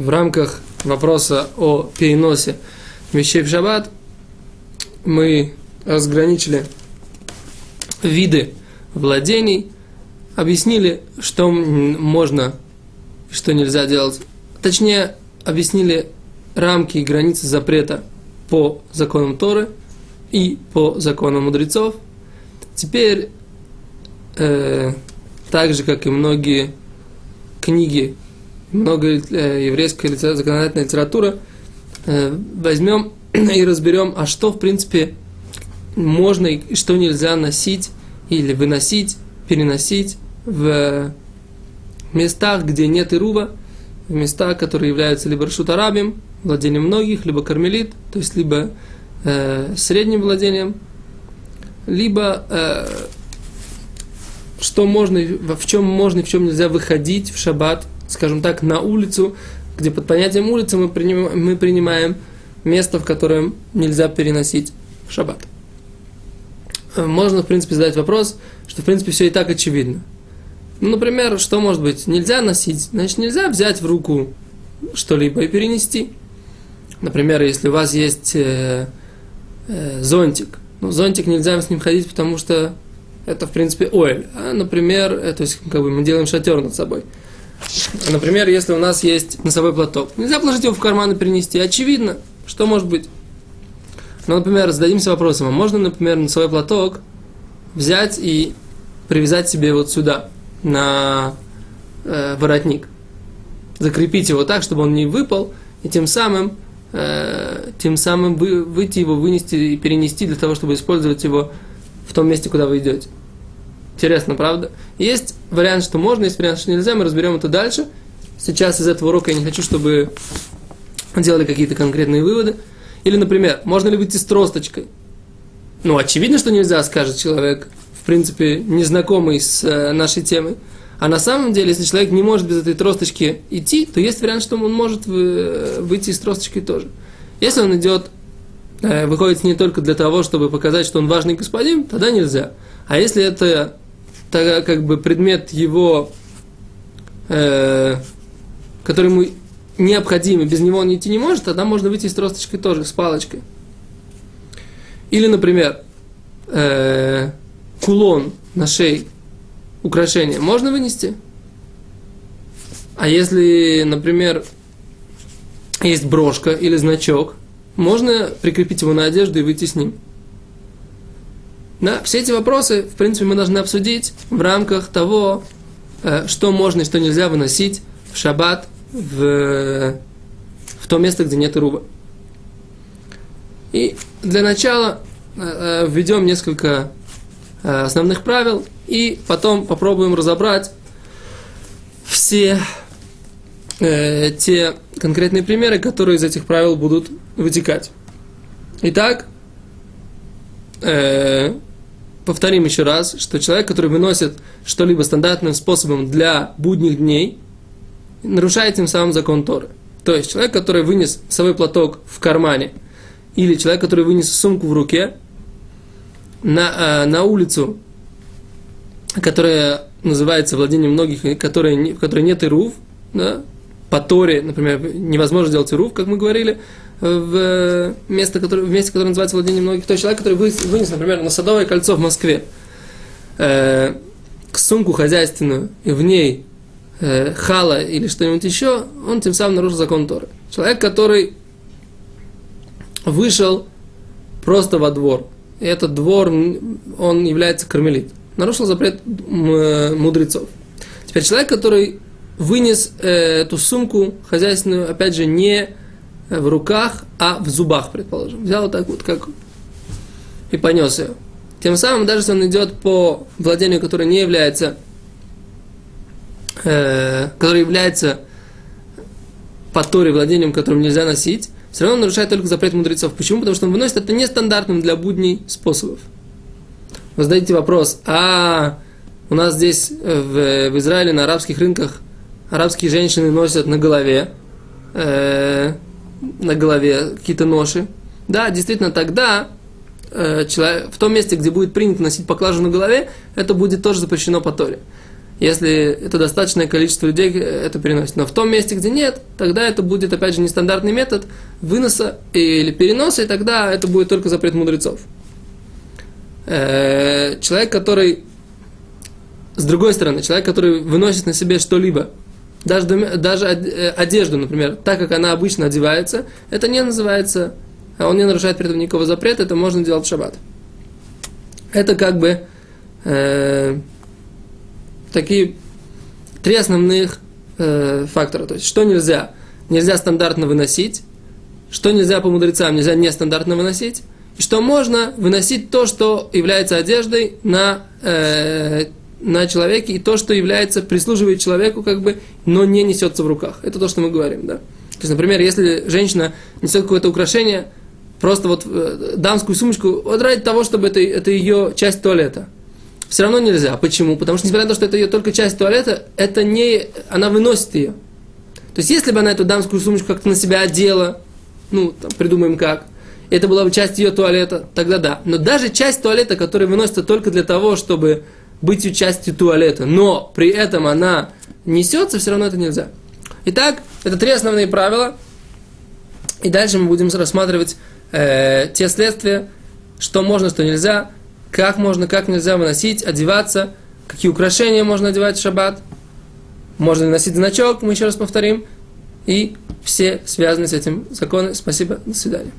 в рамках вопроса о переносе вещей в шаббат мы разграничили виды владений, объяснили, что можно и что нельзя делать. Точнее, объяснили рамки и границы запрета по законам Торы и по законам мудрецов. Теперь, э, так же, как и многие книги, много э, еврейская законодательная литература, э, возьмем и разберем, а что, в принципе, можно и что нельзя носить или выносить, переносить в местах, где нет ирува, в местах, которые являются либо рашутарабим, владением многих, либо кармелит, то есть либо э, средним владением, либо э, что можно, в чем можно и в чем нельзя выходить в шаббат, скажем так, на улицу, где под понятием улицы мы принимаем, мы принимаем место, в котором нельзя переносить шаббат. Э, можно, в принципе, задать вопрос, что, в принципе, все и так очевидно. Ну, например, что может быть? Нельзя носить, значит, нельзя взять в руку что-либо и перенести. Например, если у вас есть э, э, зонтик, ну, зонтик нельзя с ним ходить, потому что это, в принципе, оэль. А, например, э, то есть, как бы мы делаем шатер над собой. Например, если у нас есть носовой платок, нельзя положить его в карман и перенести. Очевидно, что может быть. Ну, например, зададимся вопросом, а можно, например, носовой платок взять и привязать себе вот сюда, на э, воротник. Закрепить его так, чтобы он не выпал, и тем самым, э, тем самым вы, выйти его, вынести и перенести для того, чтобы использовать его в том месте, куда вы идете. Интересно, правда? Есть вариант, что можно, есть вариант, что нельзя, мы разберем это дальше. Сейчас из этого урока я не хочу, чтобы делали какие-то конкретные выводы. Или, например, можно ли выйти с тросточкой? Ну, очевидно, что нельзя, скажет человек, в принципе, незнакомый с э, нашей темой. А на самом деле, если человек не может без этой тросточки идти, то есть вариант, что он может выйти с тросточкой тоже. Если он идет, э, выходит не только для того, чтобы показать, что он важный господин, тогда нельзя. А если это тогда, как бы предмет его, э, который ему необходим, и без него он идти не может, тогда можно выйти с тросточкой тоже, с палочкой. Или, например, э, кулон на шее, украшение, можно вынести? А если, например, есть брошка или значок, можно прикрепить его на одежду и выйти с ним. Да, все эти вопросы, в принципе, мы должны обсудить в рамках того, э, что можно и что нельзя выносить в шаббат в, в то место, где нет руба. И для начала э, э, введем несколько основных правил, и потом попробуем разобрать все те конкретные примеры, которые из этих правил будут вытекать. Итак, повторим еще раз, что человек, который выносит что-либо стандартным способом для будних дней, нарушает тем самым закон Торы. То есть человек, который вынес свой платок в кармане, или человек, который вынес сумку в руке, на, э, на улицу, которая называется владением многих, которая, в которой нет ирув, да, по Торе, например, невозможно сделать ирув, как мы говорили, в место, которое, в месте, которое называется владением многих. То есть человек, который вынес, например, на Садовое кольцо в Москве, э, сумку хозяйственную, и в ней э, хала или что-нибудь еще, он тем самым нарушил закон Торы. Человек, который вышел просто во двор, этот двор, он является кармелит. Нарушил запрет мудрецов. Теперь человек, который вынес э, эту сумку хозяйственную, опять же, не в руках, а в зубах, предположим. Взял вот так вот, как и понес ее. Тем самым, даже если он идет по владению, которое не является, э, которое является по Торе владением, которым нельзя носить, все равно он нарушает только запрет мудрецов. Почему? Потому что он выносит это нестандартным для будней способов. Вы задаете вопрос, а у нас здесь э, в, в Израиле на арабских рынках арабские женщины носят на голове, э, на голове какие-то ноши. Да, действительно, тогда э, человек, в том месте, где будет принято носить поклажу на голове, это будет тоже запрещено по Торе. если это достаточное количество людей это переносит. Но в том месте, где нет, тогда это будет, опять же, нестандартный метод выноса или переноса, и тогда это будет только запрет мудрецов. Э, человек, который, с другой стороны, человек, который выносит на себе что-либо, даже, даже э, одежду, например, так как она обычно одевается, это не называется, а он не нарушает при этом никакого запрета, это можно делать в шаббат. Это как бы э, такие три основных э, фактора. То есть, что нельзя? Нельзя стандартно выносить, что нельзя по мудрецам, нельзя нестандартно выносить, и что можно выносить то, что является одеждой на, э, на человеке, и то, что является, прислуживает человеку, как бы, но не несется в руках. Это то, что мы говорим, да. То есть, например, если женщина несет какое-то украшение, просто вот э, дамскую сумочку, вот ради того, чтобы это, это ее часть туалета – все равно нельзя. Почему? Потому что, несмотря на то, что это ее только часть туалета, это не, она выносит ее. То есть, если бы она эту дамскую сумочку как-то на себя одела, ну, там, придумаем как, это была бы часть ее туалета, тогда да. Но даже часть туалета, которая выносится только для того, чтобы быть частью туалета, но при этом она несется, все равно это нельзя. Итак, это три основные правила. И дальше мы будем рассматривать э, те следствия, что можно, что нельзя как можно, как нельзя выносить, одеваться, какие украшения можно одевать в шаббат, можно ли носить значок, мы еще раз повторим, и все связанные с этим законы. Спасибо, до свидания.